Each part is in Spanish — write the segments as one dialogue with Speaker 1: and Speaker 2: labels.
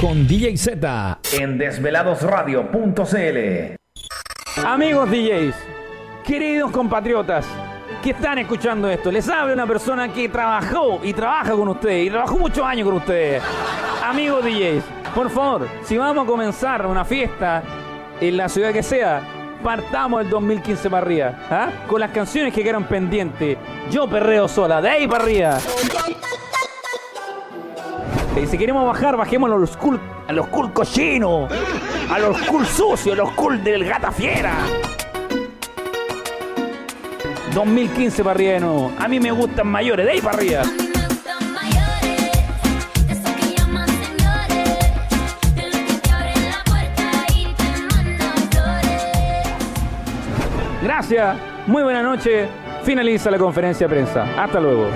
Speaker 1: con DJ Z en desveladosradio.cl.
Speaker 2: Amigos DJs, queridos compatriotas que están escuchando esto, les habla una persona que trabajó y trabaja con ustedes y trabajó muchos años con ustedes. Amigos DJs, por favor, si vamos a comenzar una fiesta en la ciudad que sea, partamos el 2015 para arriba, ¿ah? con las canciones que quedan pendientes. Yo perreo sola, de ahí para arriba. Y si queremos bajar, bajemos a los cool, a los cool cochinos, a los cool sucios, a los cool del gata fiera. 2015 para arriba de nuevo. A mí me gustan mayores, de ahí para arriba. Gracias, muy buena noche. Finaliza la conferencia de prensa. Hasta luego.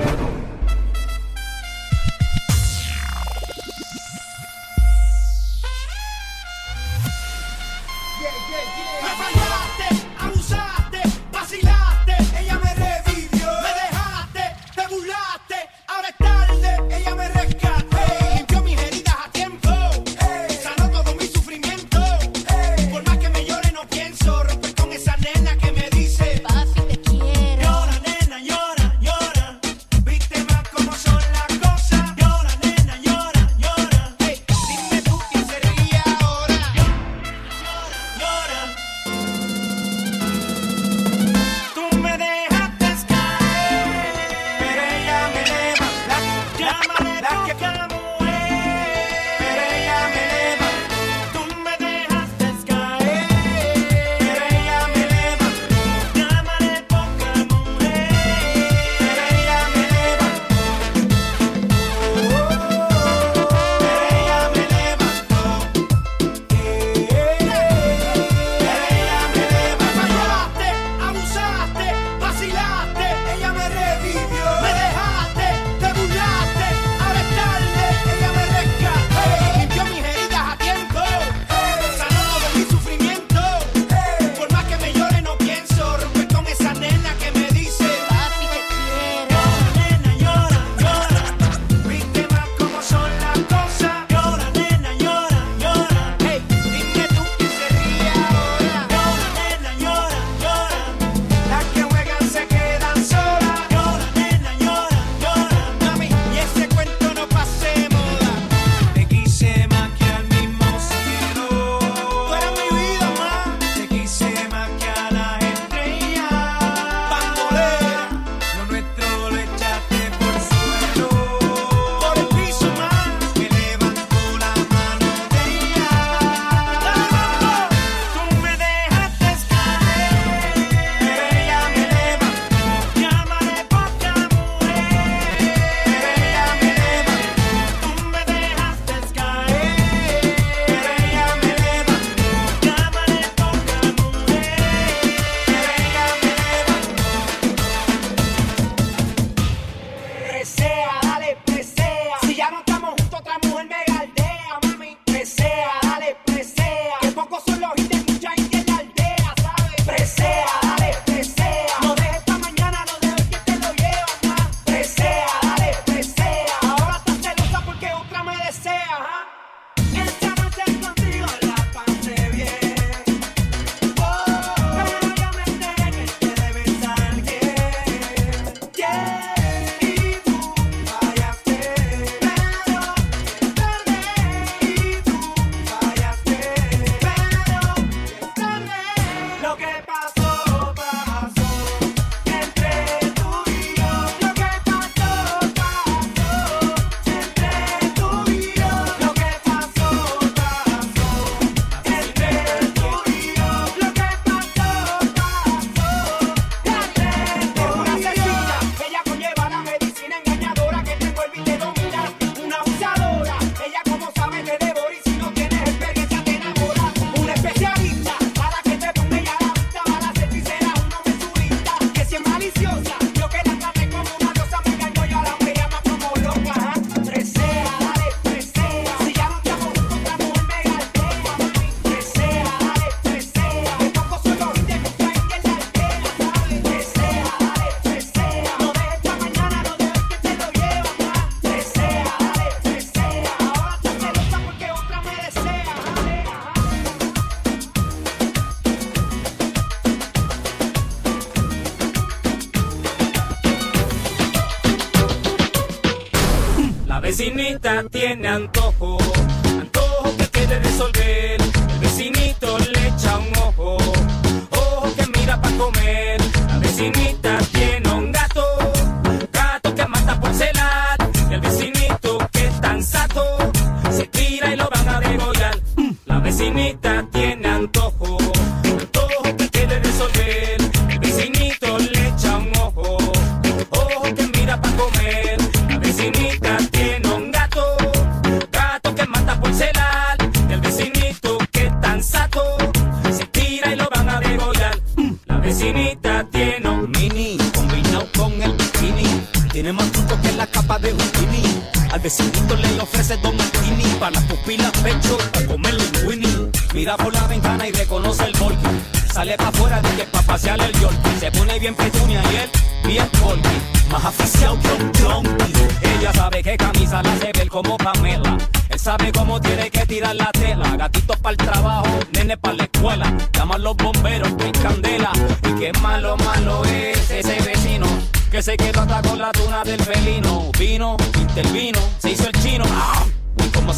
Speaker 3: Tiene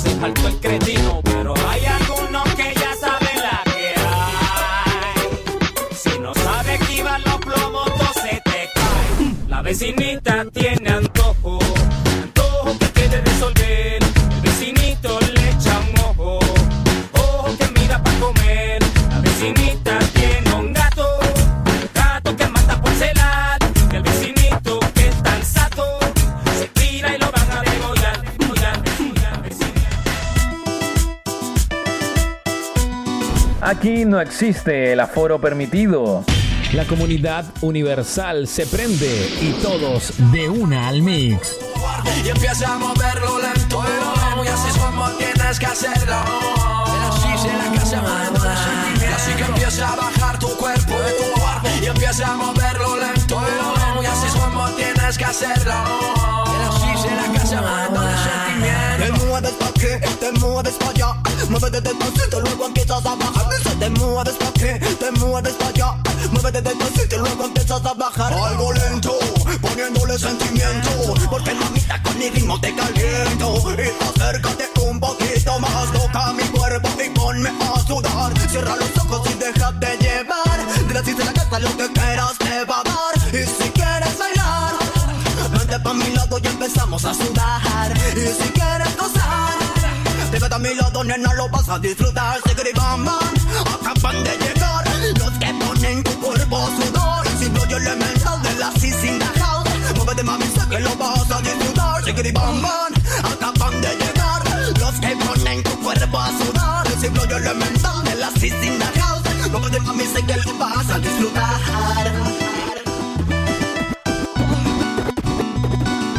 Speaker 3: se saltó el cretino. Pero hay algunos que ya saben la que hay. Si no sabes esquivar los plomos, todo se te cae. La vecinita
Speaker 1: no existe el aforo permitido. La comunidad universal se prende y todos de una al mix.
Speaker 4: y empieza a moverlo lento. Y así es como tienes que hacerlo. Así se la casa Y así que empieza a bajar tu cuerpo. Y empieza a moverlo lento. Y así es como tienes que hacerlo. Así se la casa
Speaker 5: Te mueves pa' aquí, te mueves pa' allá Muévete despacito, luego empiezas a bajar Muévete despacito, luego empiezas a bajar. Algo lento, poniéndole sentimiento Porque mamita con mi ritmo te caliento. Y acércate un poquito más Toca mi cuerpo y ponme a sudar. Cierra los ojos y déjate llevar. Si se la casa lo que quieras te va a dar. Y si quieres bailar Vente pa' mi lado y empezamos a sudar. Y si quieres gozar Pégate a mi lado, nena, lo vas a disfrutar. Sigrid Bam Bam, acaban de llegar de CC in the house Muévete mami, sé que lo vas a disfrutar. Bam, acaban de llegar Los que ponen tu cuerpo a sudar. Sin rollo elemental de la CC in the house Muévete mami, sé que lo vas a disfrutar.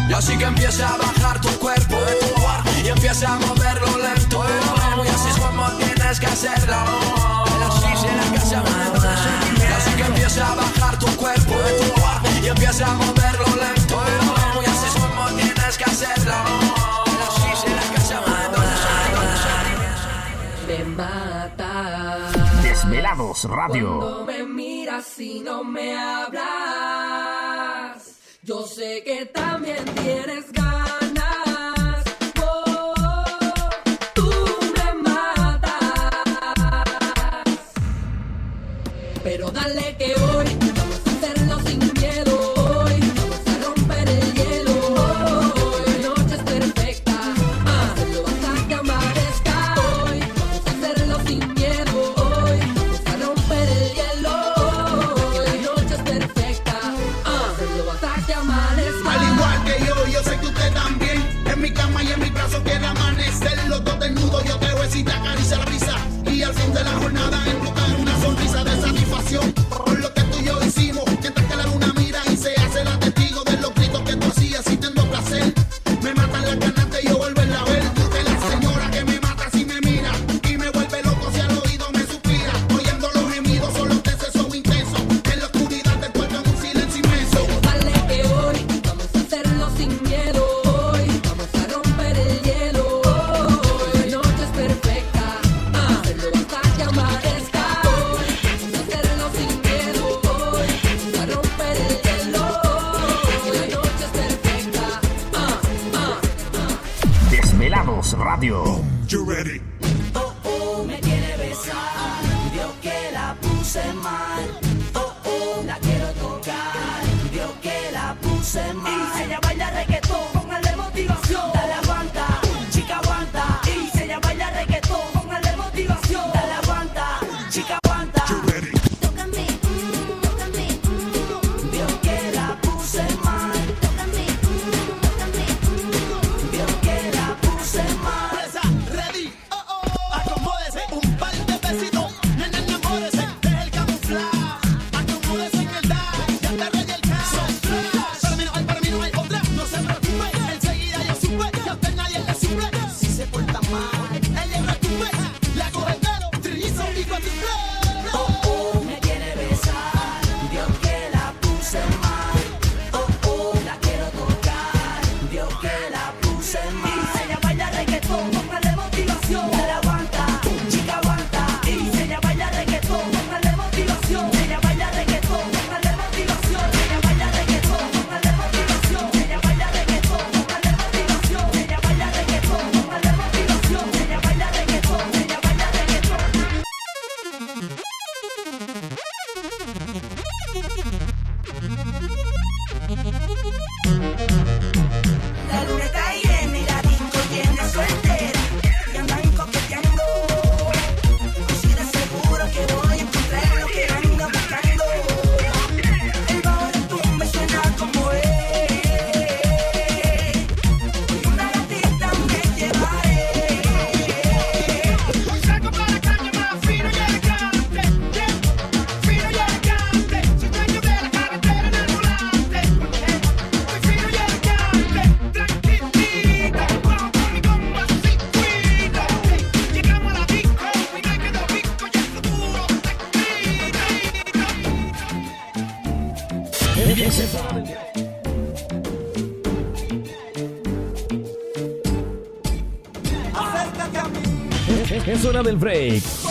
Speaker 4: Y así que empieza a bajar tu cuerpo Y empieza a moverlo lento Y así es como tienes que hacerlo. Así se la casa así que empieza a bajar tu cuerpo Y empieza a moverlo lento Y así es como tienes que hacerlo Así se la casa
Speaker 6: Me mata
Speaker 1: Desvelados Radio.
Speaker 6: cuando me miras y no me hablas. Yo sé que también tienes ganas.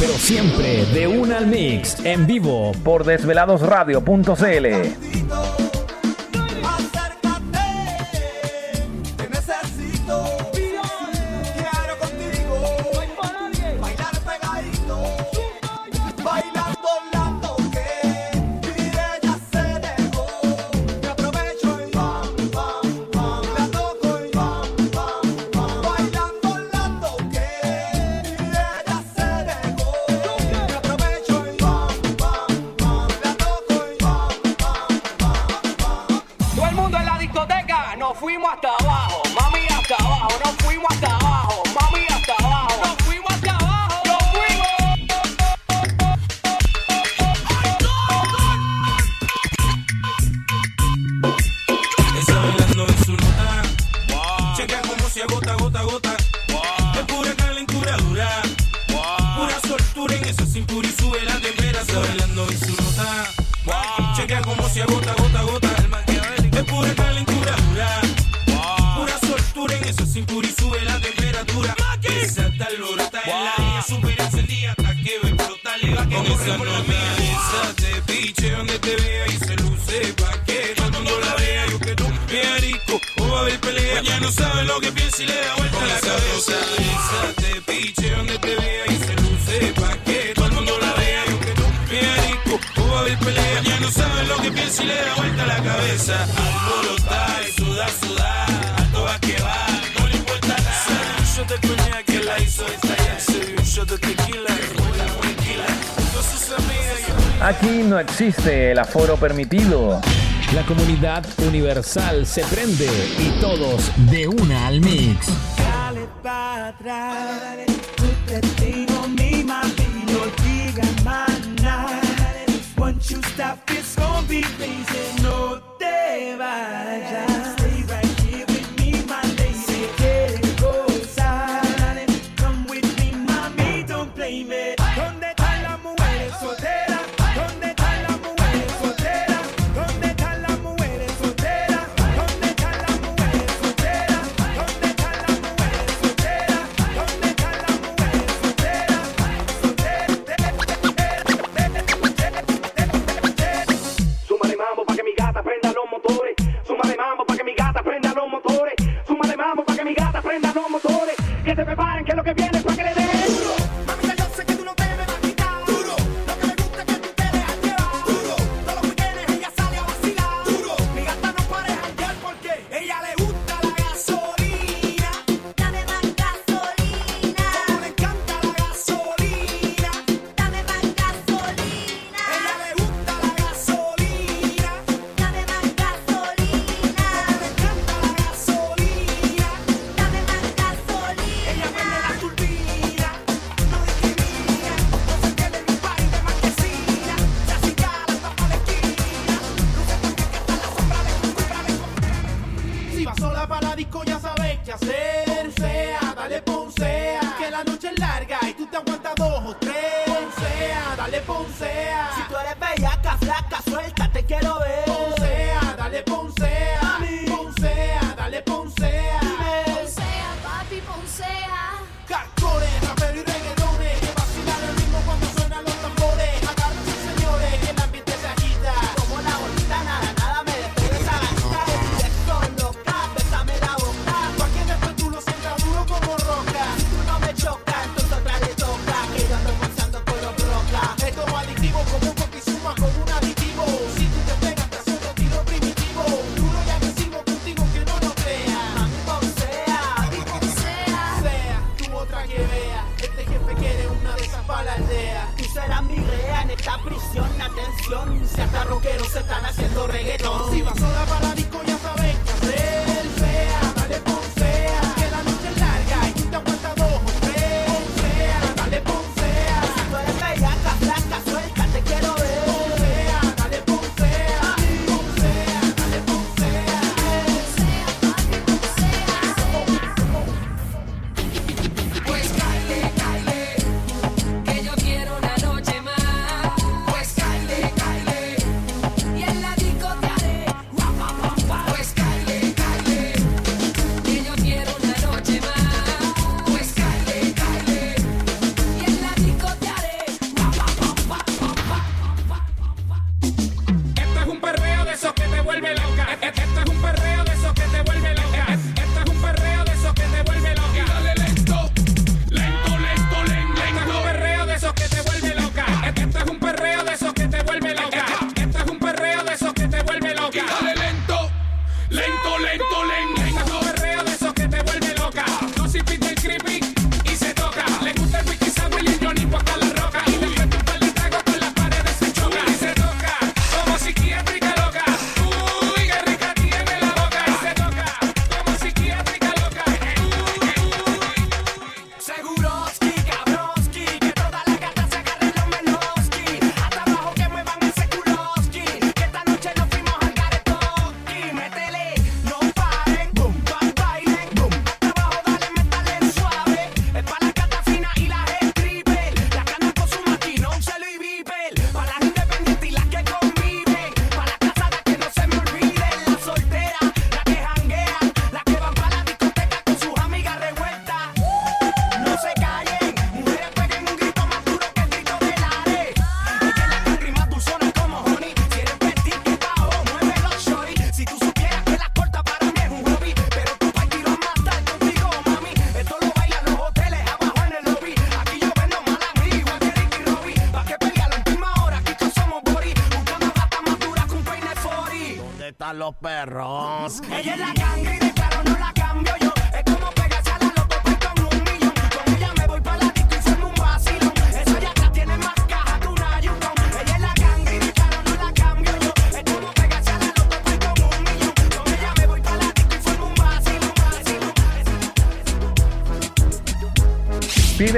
Speaker 6: pero
Speaker 1: siempre de una al mix, en vivo
Speaker 7: por desveladosradio.cl.
Speaker 8: consiste el
Speaker 7: aforo permitido?
Speaker 1: La comunidad universal se prende y todos de una al mix.
Speaker 9: Para atrás.
Speaker 8: le vamos para que mi gata prenda los motores. Que
Speaker 10: se preparen, que es
Speaker 11: lo que
Speaker 12: viene.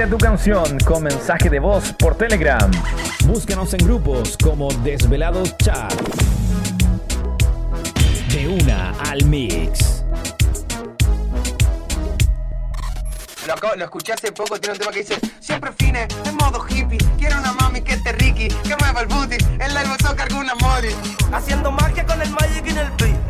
Speaker 12: Tu canción con mensaje de voz por Telegram. Búscanos en grupos como Desvelados Chat. De una al mix.
Speaker 13: Lo, escuché hace poco, tiene un tema que dice Siempre fine, en modo hippie Quiero una mami que esté ricky, que mueva el booty En la toca alguna mori
Speaker 14: Haciendo magia con el magic en el beat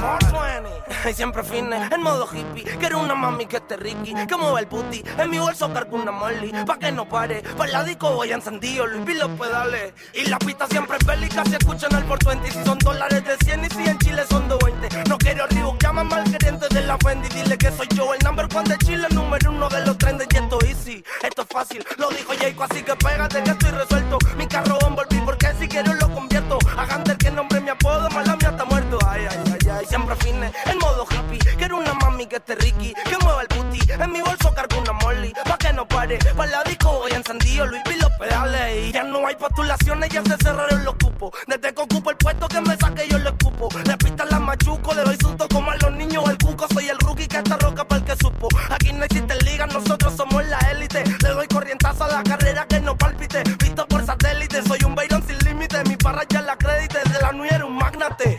Speaker 14: 420, siempre fines en modo hippie. Quiero una mami que esté Ricky, que mueva el booty. En mi bolso cargo una molly, pa' que no pare. Pa' la disco voy encendido, Luis P. los pedales. Y la pista siempre es bélica, se escuchan al 420. Si son dólares de 100 y si en Chile son 220. No quiero Reebok, llama mal queriente de la Fendi. Dile que soy yo el number one de Chile, número uno de los trendes. Y esto easy, esto es fácil. Lo dijo Jayco, así que pégate que estoy resuelto. Mi carro envolví porque si quiero lo convierto. Hagan del que nombre mi apodo, mala mía siempre fine, en modo hippie. Quiero una mami que esté ricky, que mueva el booty. En mi bolso cargo una molly, pa' que no pare. Pa' la disco voy encendido, Luis Ví los pedales. Y ya no hay postulaciones, ya se cerraron los cupos. Desde que ocupo el puesto que me saque yo lo escupo. Le pistan las machuco, le doy susto como a los niños el cuco. Soy el rookie que está roca para el que supo. Aquí no existe liga, nosotros somos la élite. Le doy corrientazo a la carrera que no palpite. Visto por satélite, soy un Byron sin límite. Mi parra ya la crédite, de la nueva era un magnate.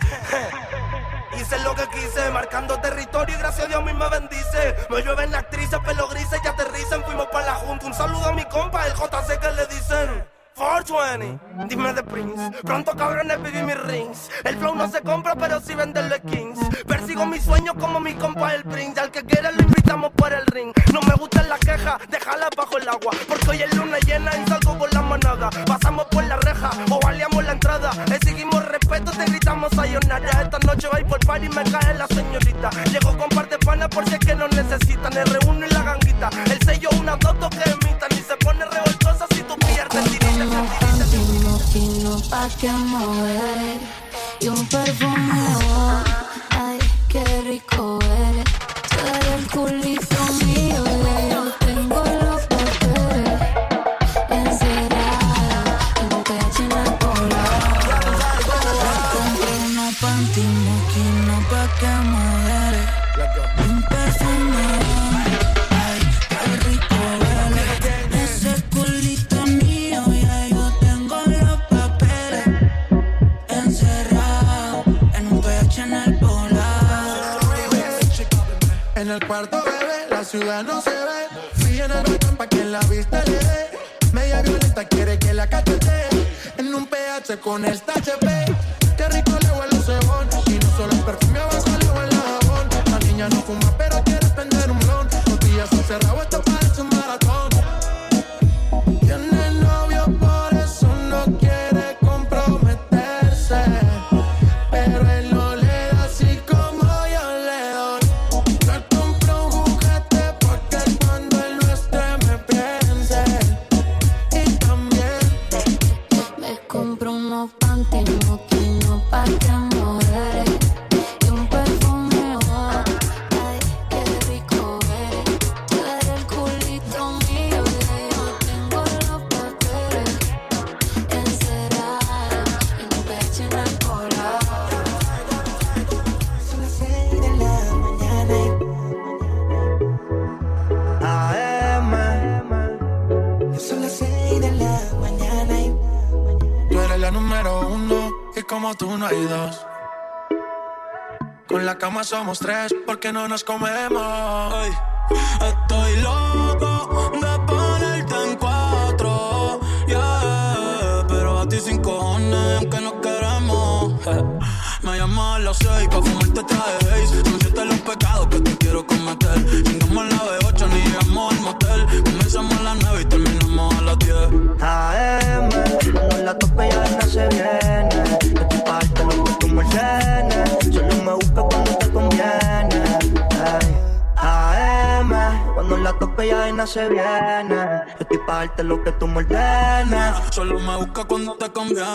Speaker 14: Hice lo que quise, marcando territorio y gracias a Dios a mí me bendice. Me llueven actrices, pelo grises y aterricen. Fuimos para la junta. Un saludo a mi compa, el JC que le dicen. 420, dime de Prince. Pronto cabrones pedí mis rings. El flow no se compra, pero sí venderle kings. Persigo mis sueños como mi compa el Prince. Al que quiera lo invitamos por el ring. No me gustan las quejas, déjala bajo el agua. Porque hoy es luna llena y salgo con la manada. Pasamos por la reja o baleamos la entrada. Exigimos respeto, te gritamos sayonara. Esta noche va por par y me cae la señorita. Llego con parte pana por si es que no necesitan. R1 y la ganguita. El sello una doto que imitan y se pone revoltosa
Speaker 15: pa' que y un perfume ay qué rico eres. Eres el culito
Speaker 16: ciudad no se ve. Fui en el balcón pa' que la vista le dé. Media violenta quiere que la cachete. En un PH con esta HP. Qué rico le huele el cebón. Y no solo el perfume abajo le huele el jabón. La niña no fuma, pero
Speaker 15: la
Speaker 16: cama somos tres porque no nos comemos.
Speaker 7: Estoy loco de ponerte en cuatro, yeah. Pero a ti sin cojones, aunque no queremos. Me llamas a las seis pa' fumarte traje
Speaker 5: se viene De tu parte lo que tú me ordenes Solo me busca cuando te conviene.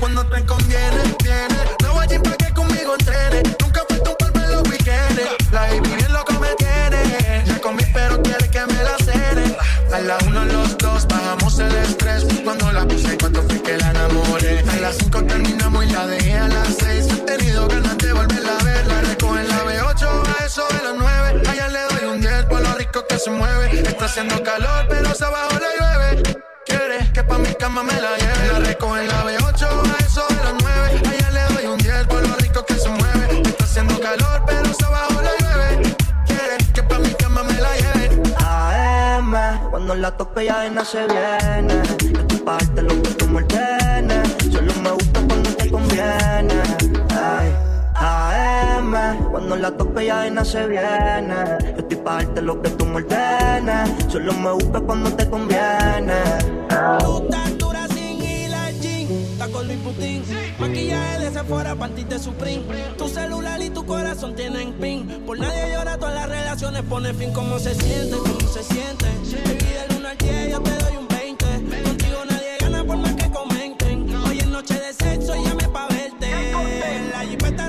Speaker 5: Cuando
Speaker 7: te conviene,
Speaker 16: viene. No vayas pa' que conmigo entrene. Nunca tu palma en los weekendes. La baby bien loco me tiene. Ya comí, pero quiere que me la cene. A la uno, los dos, bajamos el estrés. Cuando la puse, cuando fui que la enamoré. A las cinco terminamos y la dejé a las seis. He tenido ganas de volverla que se mueve. Está haciendo calor, pero se abajo la llueve. Quieres que pa' mi cama me la lleve. La recojo en la B8 a eso de las 9. Allá le doy un 10 por lo rico que se mueve. Está haciendo calor, pero se abajo la llueve. Quieres que pa' mi cama me la lleve.
Speaker 5: AM Cuando la tope ya no se viene De tu parte lo que tú me ordenes Solo me gusta cuando te conviene AM Cuando la tope ya de se viene. Yo estoy pa' darte lo que tú me ordenes. Solo me buscas cuando te conviene.
Speaker 17: Tu estatura sin al gym, taco Luis Putin, maquillaje de Sephora, panties de Supreme. Tu celular y tu corazón tienen pin. Por nadie llora, todas las relaciones pone fin. ¿Cómo se siente? ¿Cómo se siente? Baby, del 1 al 10 yo te doy un 20. Contigo nadie gana por más que comenten. Hoy es noche de sexo, llame pa' verte. La jipeta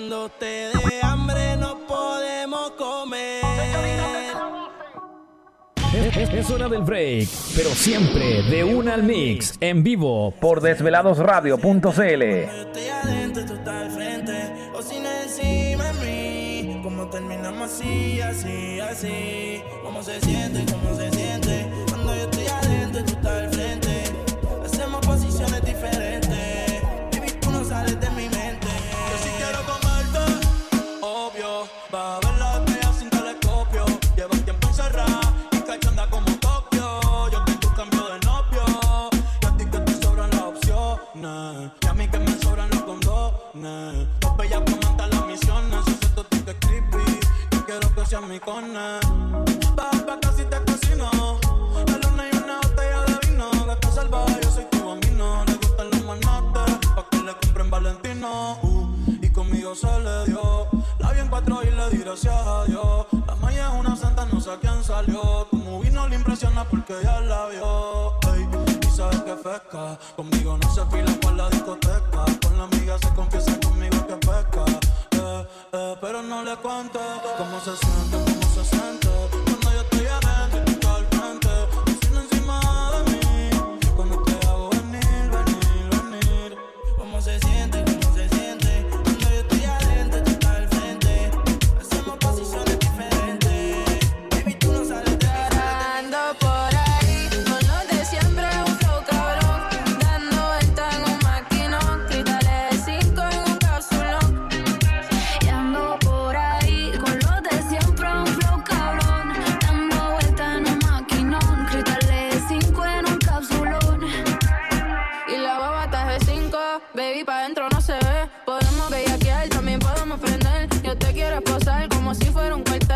Speaker 17: Dé hambre, no podemos comer.
Speaker 1: Es, es- es hora del break, pero siempre de una al mix, en vivo por desveladosradio.cl.
Speaker 17: De. Como terminamos así, así, así. ¿Cómo se siente? ¿Cómo se siente?
Speaker 7: Quiero que seas mi cone. Baja pa' casi te cocino. La luna y una botella de vino. Gato salvaje, yo soy tu bambino. Le gustan los manates, pa' que le compren Valentino. Uh, y conmigo se le dio. La vi en cuatro y le di gracias a Dios. La maya es una santa, no sé a quién salió. Como vino le impresiona porque ya la vio. Ey, y sabes que pesca. Conmigo no se fila por la discoteca. Con la amiga se confiesa conmigo que pesca. Eh, eh, pero no le siente, cómo se siente. Yo te
Speaker 15: quiero esposar como si fuera un cuartel.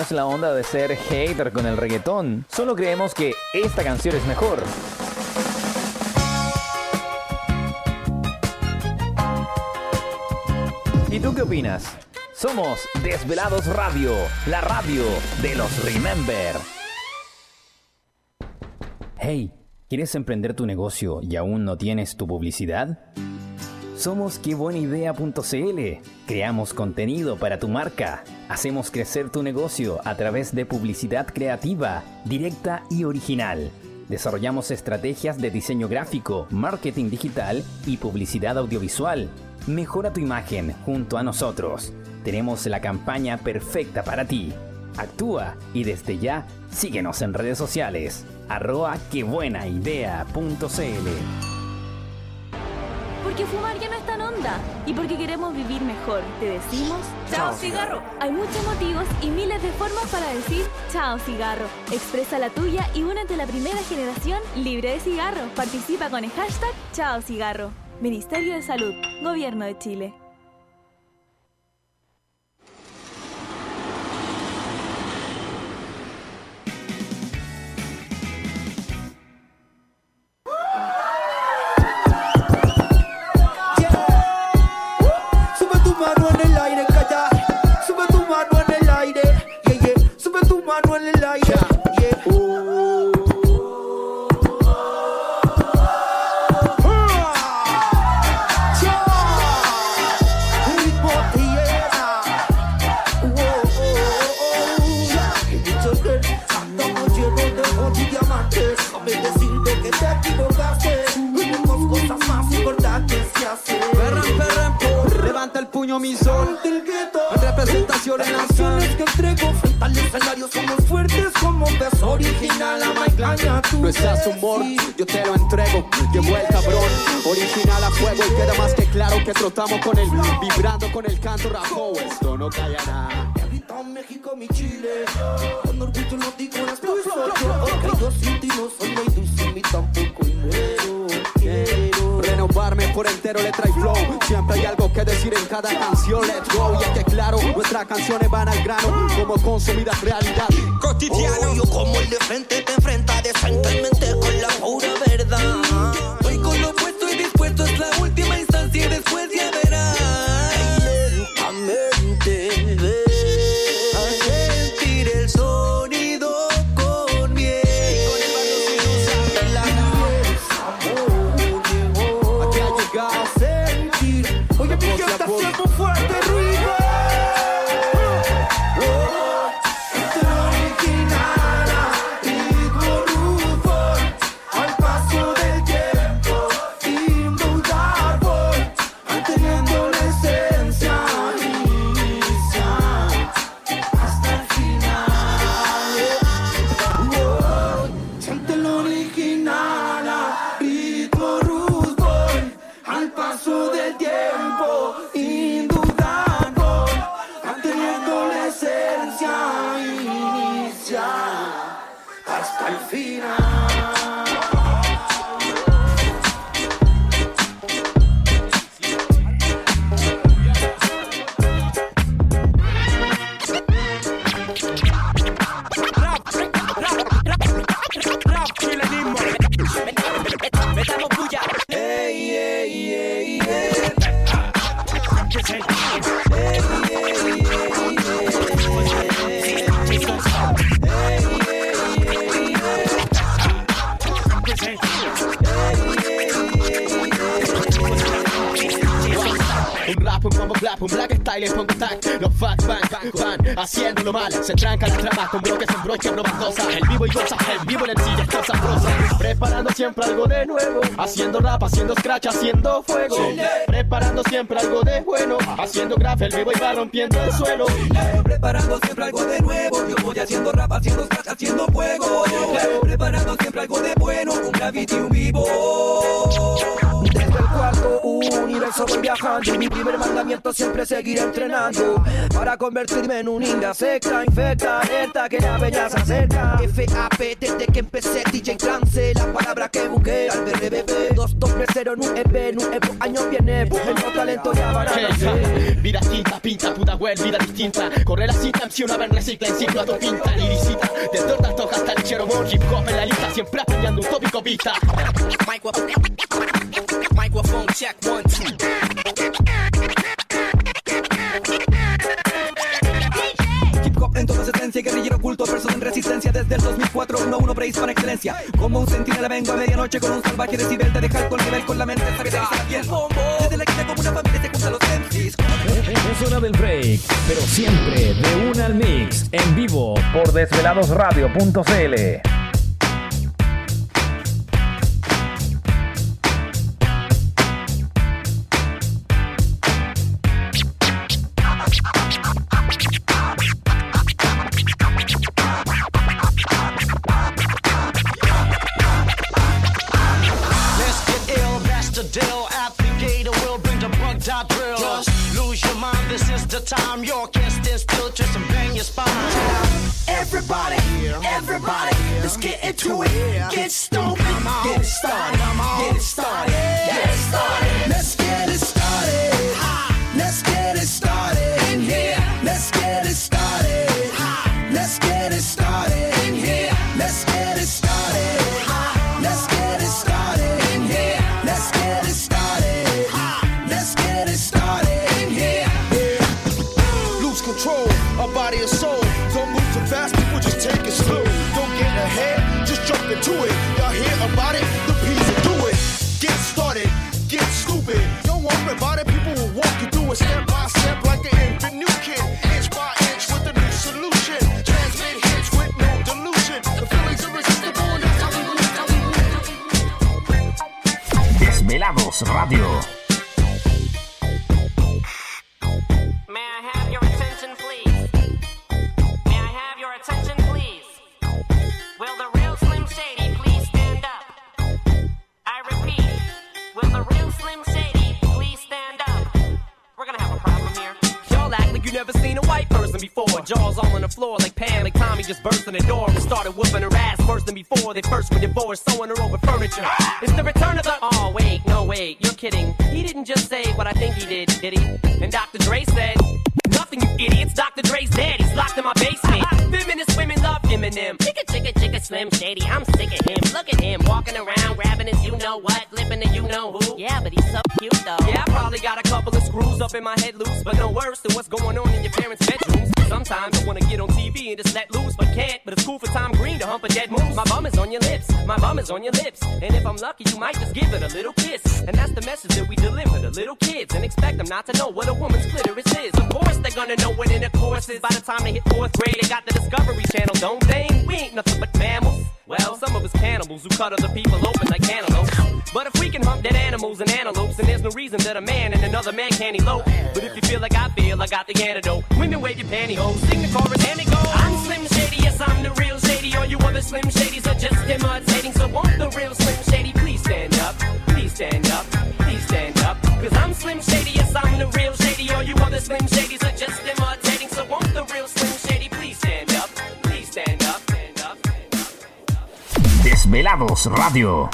Speaker 18: Es
Speaker 15: la
Speaker 1: onda de ser hater con el reggaetón. Solo creemos que esta canción es mejor. ¿Y tú qué opinas? Somos Desvelados Radio, la radio de los Remember. Hey, ¿quieres emprender tu negocio y aún no tienes tu publicidad? Somos quebuenaidea.cl. Creamos contenido para tu marca. Hacemos crecer tu negocio a través de publicidad creativa, directa y original. Desarrollamos estrategias de diseño gráfico, marketing digital y publicidad audiovisual. Mejora tu imagen junto a nosotros. Tenemos la campaña perfecta para ti. Actúa y desde ya síguenos en redes sociales. Quebuenaidea.cl
Speaker 19: Porque fumar ya no es tan onda y porque queremos vivir mejor, te decimos chao cigarro. Hay muchos motivos y miles de formas para decir chao cigarro. Expresa la tuya y únete a la primera generación libre de cigarro. Participa con el hashtag chao cigarro. Ministerio de Salud, Gobierno de Chile.
Speaker 20: Se tranca la trama con bloques en broche, no cosas El vivo y goza, el vivo en el sí, es cosa rosa Preparando siempre algo de nuevo Haciendo rap, haciendo scratch, haciendo fuego Preparando siempre algo de bueno Haciendo graf, el vivo y va rompiendo el suelo
Speaker 21: Preparando siempre algo de nuevo. Yo voy haciendo rap, haciendo scratch, haciendo fuego. Preparando siempre algo de bueno. Un graffiti, un vivo.
Speaker 5: Universo voy viajando. Y mi primer mandamiento siempre seguir entrenando. Para convertirme en un india secta, infecta, alerta que la bella se acerca. FAP desde que empecé DJ trance, la palabra que busqué al BRBP 2230 en un EP, en un EP, año viene, el nuevo talento ya van a
Speaker 20: Vida tinta, pinta, puta web, vida distinta. Corre la cita, si una ven recicla en ciclo a tu pinta. Liricita, desde el toca hasta el chero Hip hop en la lista, siempre apañando un tópico vista
Speaker 21: Microphone check one, two. En toda esencia, guerrillero oculto, persona en resistencia desde el 2004, uno uno prehispana excelencia. Como un centinela vengo a medianoche con un salvaje decibel de dejar con nivel con la mente de bien. Desde la quinta como una familia se juntan los MCs.
Speaker 2: Es hora del break, pero siempre de una al mix, en vivo por desveladosradio.cl.
Speaker 22: Everybody, everybody, let's get into it. Get stupid,
Speaker 9: on and just let loose, but can't. But it's cool for Tom Green to hump a dead moose. My bum is on your lips, my bum is on your lips. And if I'm lucky, you might just give it a little kiss. And that's the message that we deliver to little kids and expect them not to know what a woman's clitoris is. Of course, they're gonna know what intercourse is. By the time they hit fourth grade, they got the Discovery Channel, don't they? We ain't nothing but mammals. Well, some of us cannibals who cut other people open like cantaloupes. But if we can hump dead animals and antelopes, then there's no reason that a man and another man can't elope. But if you feel like I feel, I got the antidote. Women wave your pantyhose, sing the chorus and it goes. I'm Slim Shady, yes, I'm the real Shady. All you other Slim Shadys are just imitating. So won't the real Slim Shady please stand up? Please stand up, please stand up. Cause I'm Slim Shady, yes, I'm the real Shady. All you other Slim Shadys are just imitating. So won't the real Slim Shady please stand up? Please stand up, stand up.
Speaker 1: Desvelados Radio.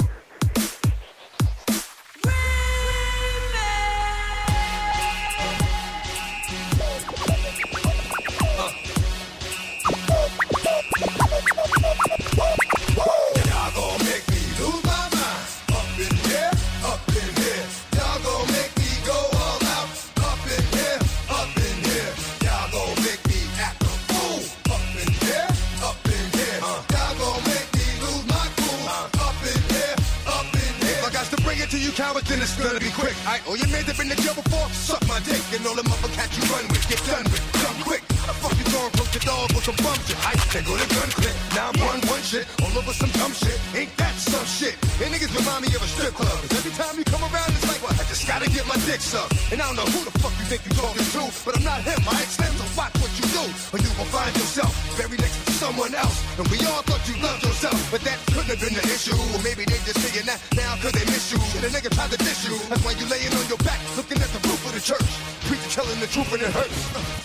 Speaker 23: Cowards, then it's gonna be quick. I all your men that been in jail before, suck my dick. And all them other cats you run with, get done with. Come quick. How the fuck you gon' approach the dog with some bum shit? I take go to gun clip. Now I'm one one shit all over some dumb shit. Ain't that some shit? And niggas remind me of a strip club. 'Cause every time you come around, it's like, what? I just gotta get my dick sucked. And I don't know who the fuck you think you talking to, but I'm not him. I extend so watch what you do, or you gon' find yourself buried next to someone else. And we all thought you loved yourself, but that couldn't have been the issue. Or maybe they a nigga tried to diss you. That's why you laying on your back, looking at the roof of the church. Preacher telling the truth and it hurts.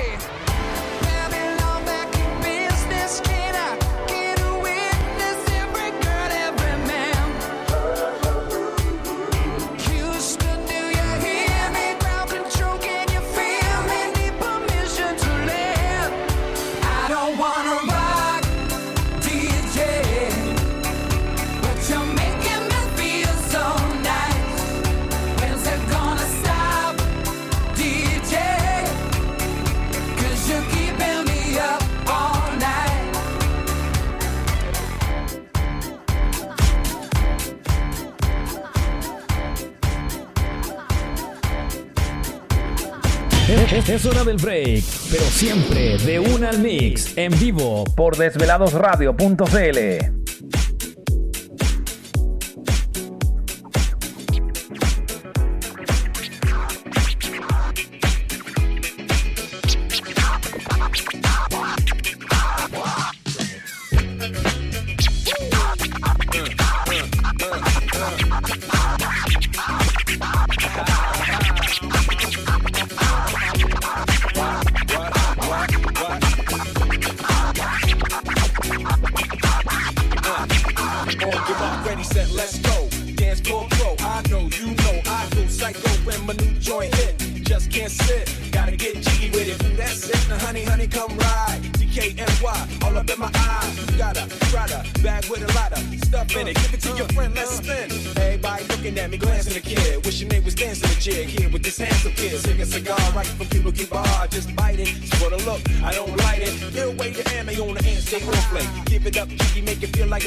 Speaker 1: Es, hora del break, pero siempre de una al mix, en vivo por desveladosradio.cl.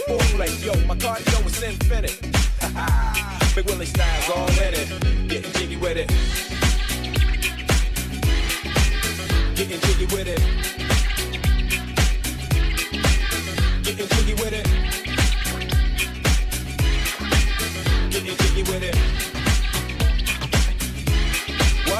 Speaker 24: foreplay. Yo, my cardio is infinite. Big Willie style's all in it. Getting jiggy with it. Getting jiggy with it. Getting jiggy with it. Getting jiggy with it.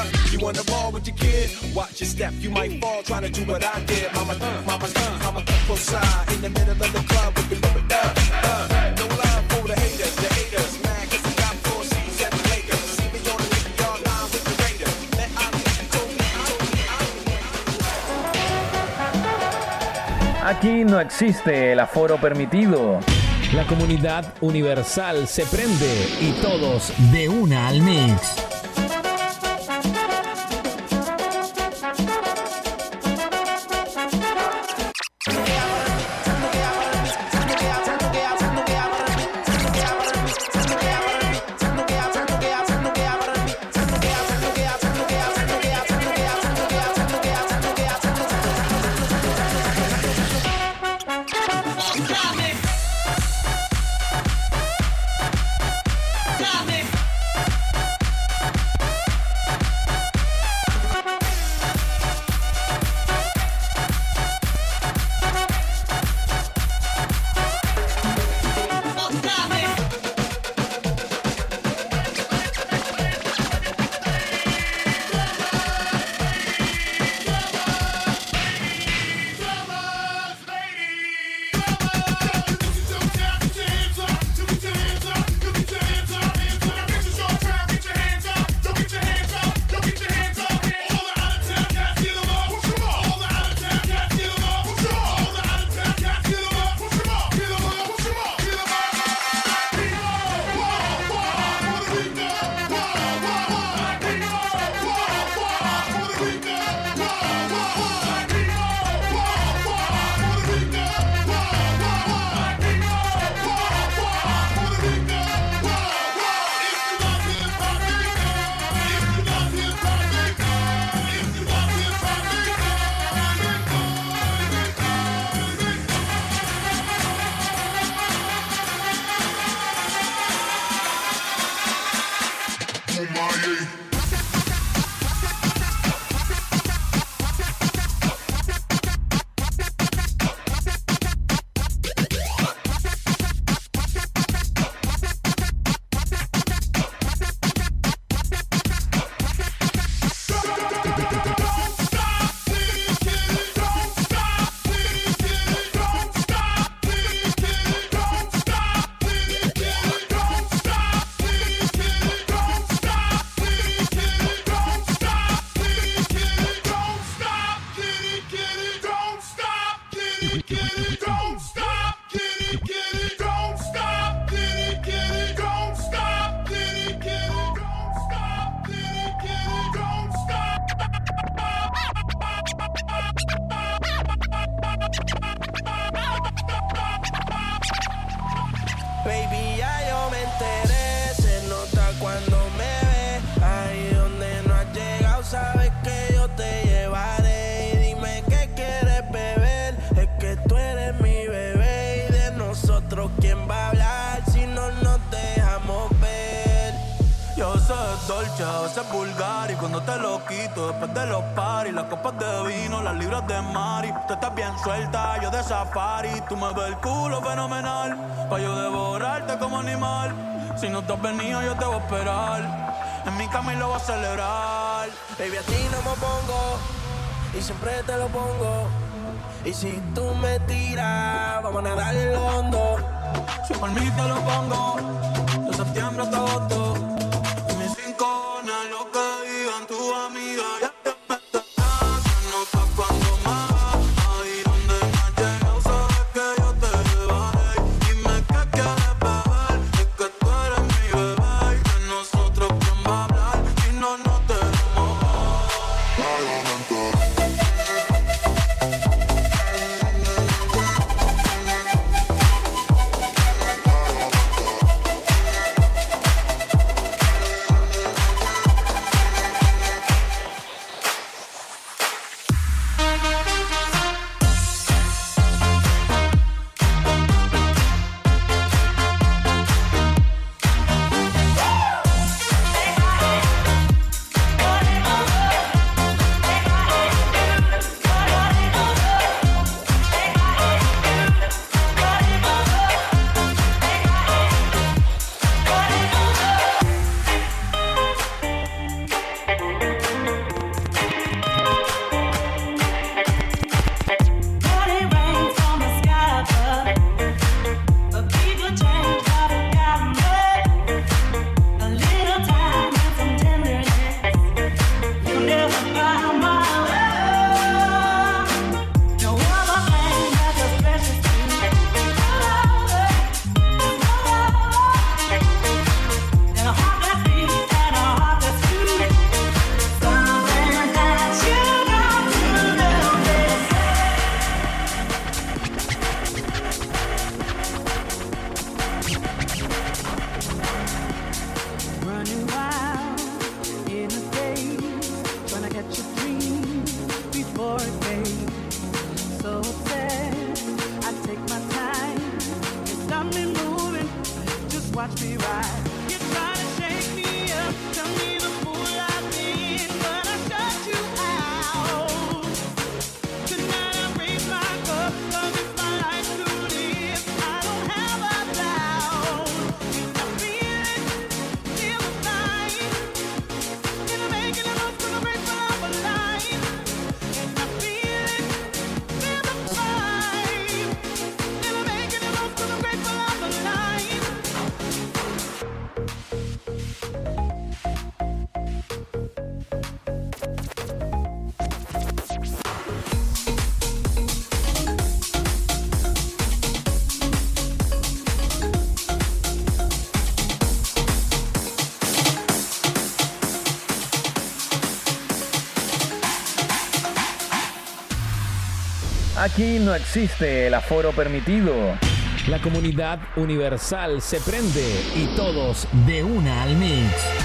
Speaker 24: What? You on the ball with your kid? Watch your step, you might fall trying to do what I did. Mama, uh, mama, uh, mama, close side in the middle of the club with the rubber duck. Uh, no love for the haters, the haters. Mad 'cause I got four seats at the Lakers. See me on the Ricky yard line with the Raiders. Let I told me, told me,
Speaker 1: Aquí no existe el aforo permitido. La comunidad universal se prende y todos de una al mix.
Speaker 7: suelta, yo de safari, tú me ves el culo fenomenal, pa' yo devorarte como animal. Si no te has venido, yo te voy a esperar. En mi camino lo voy a celebrar.
Speaker 14: Baby, a ti no me pongo, y siempre te lo pongo. Y si tú me tiras, vamos a nadar el hondo.
Speaker 7: Si por mí te lo pongo, de septiembre hasta agosto. Y mis cinco lo que digan tu amiga.
Speaker 1: Aquí no existe el aforo permitido. La comunidad universal se prende y todos de una al mix.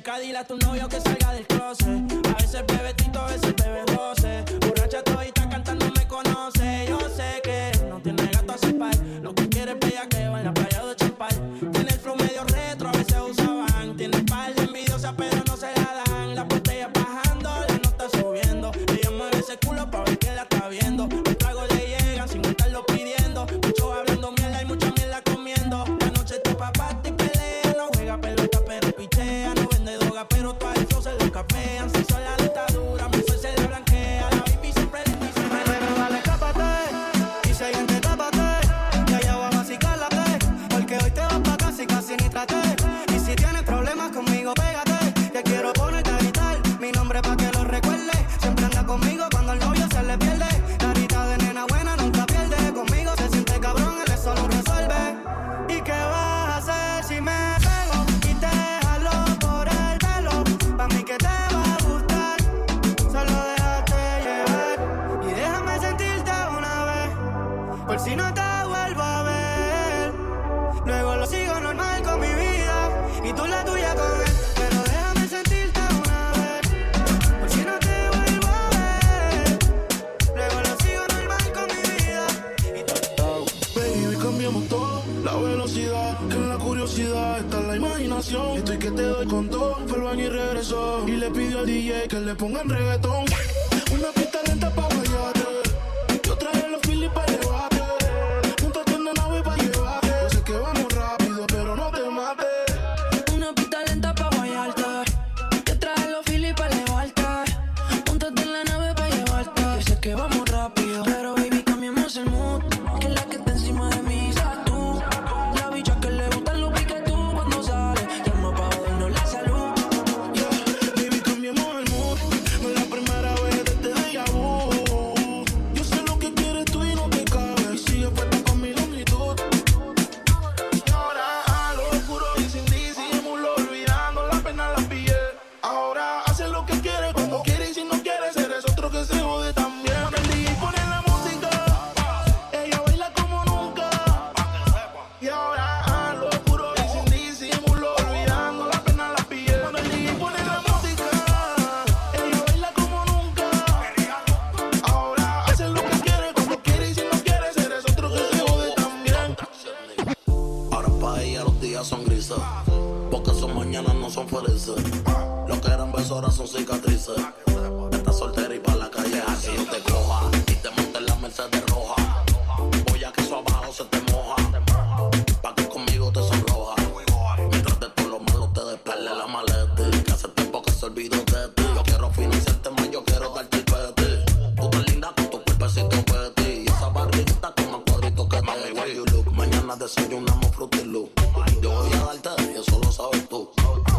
Speaker 17: Chica, dile a tu novio que salga si
Speaker 25: no te vuelvo a ver. Luego lo sigo normal con mi vida y tú la tuya con él. Pero déjame sentirte una vez, por si no te vuelvo a ver. Luego lo sigo normal con mi vida y tú oh.
Speaker 24: Baby, hoy cambiamos todo, la velocidad, que en la curiosidad está la imaginación. Estoy que te doy con todo, fue al baño y regresó y le pidió al DJ que le pongan reggaetón.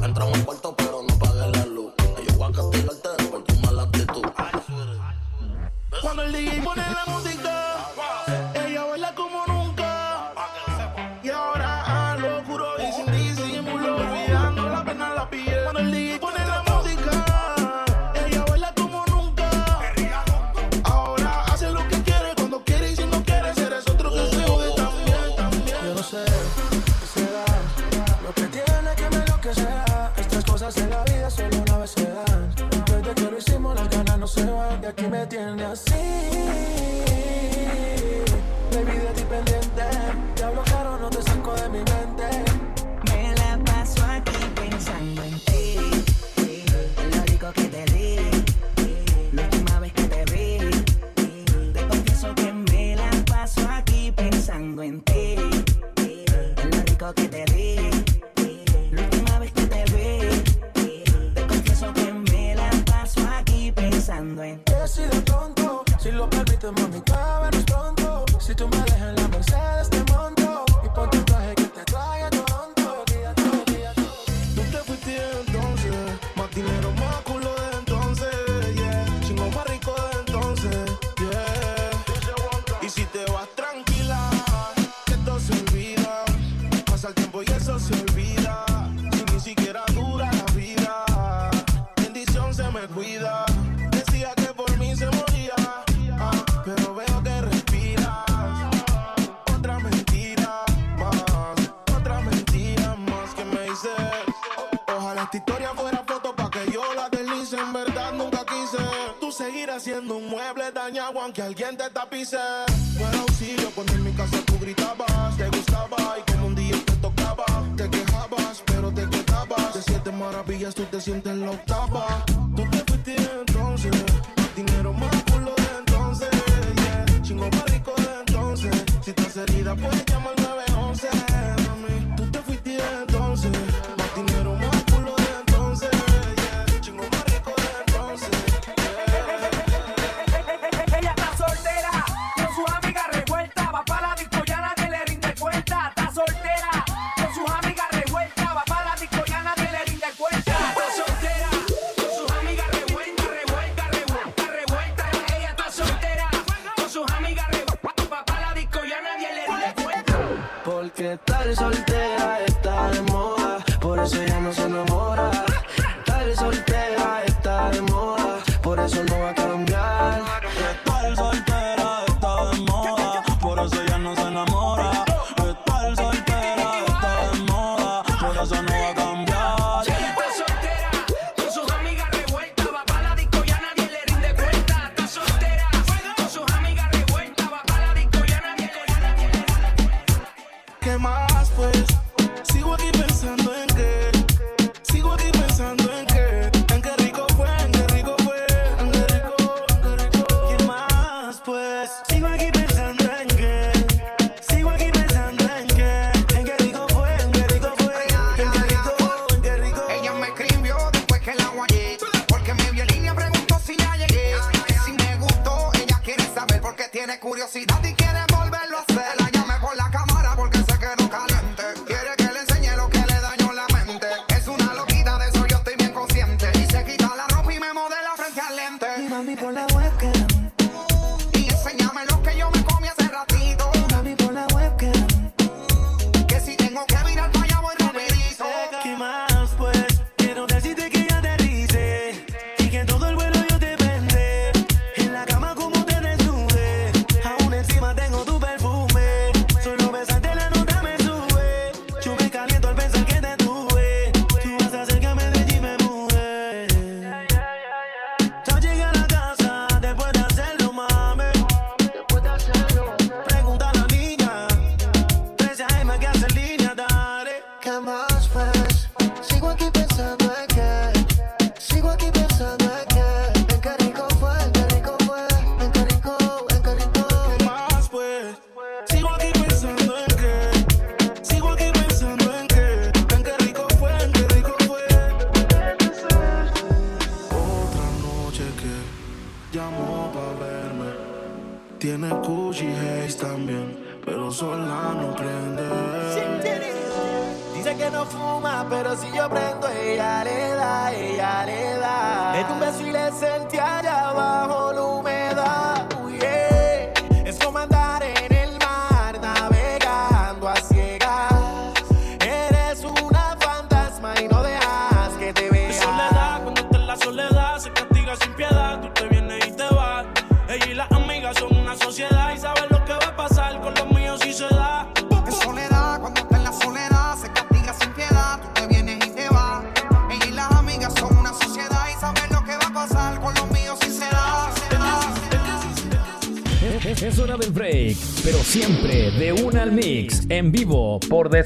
Speaker 16: Entra un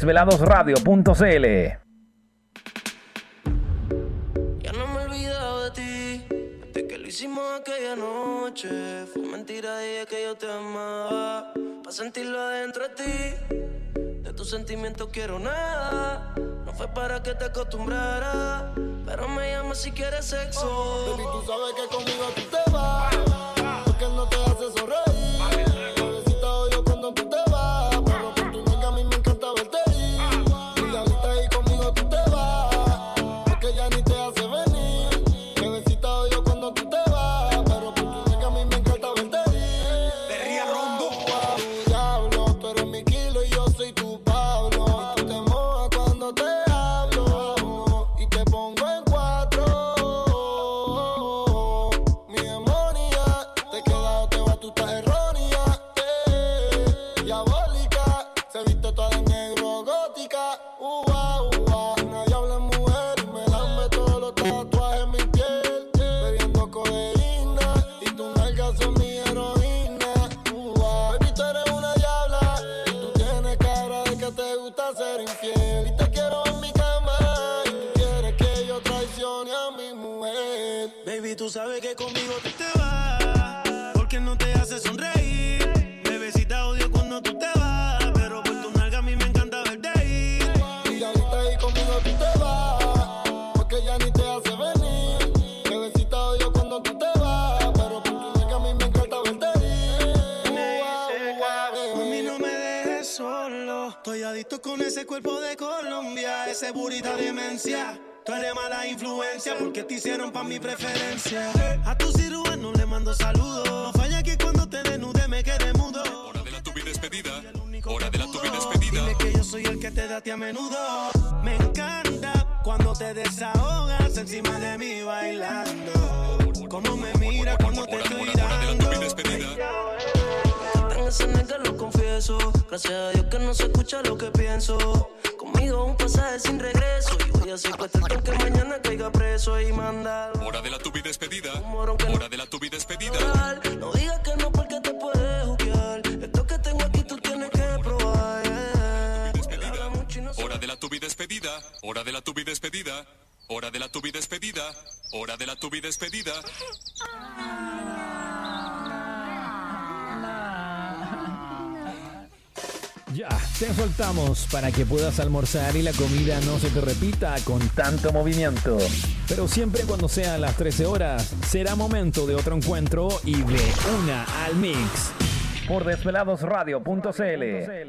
Speaker 1: desveladosradio.cl.
Speaker 14: Ya no me he olvidado de ti, desde que lo hicimos aquella noche. Fue mentira de que yo te amaba, para sentirlo adentro de ti. De tus sentimientos quiero nada, no fue para que te acostumbrara, pero me llamas si quieres sexo.
Speaker 26: Oh, baby, tú
Speaker 27: sabes que conmigo tú te vas, porque no te
Speaker 1: haces horror. Para que puedas almorzar y la comida no se te repita con tanto movimiento. Pero siempre cuando sean las 13 horas, será momento de otro encuentro y de una al mix. Por desveladosradio.cl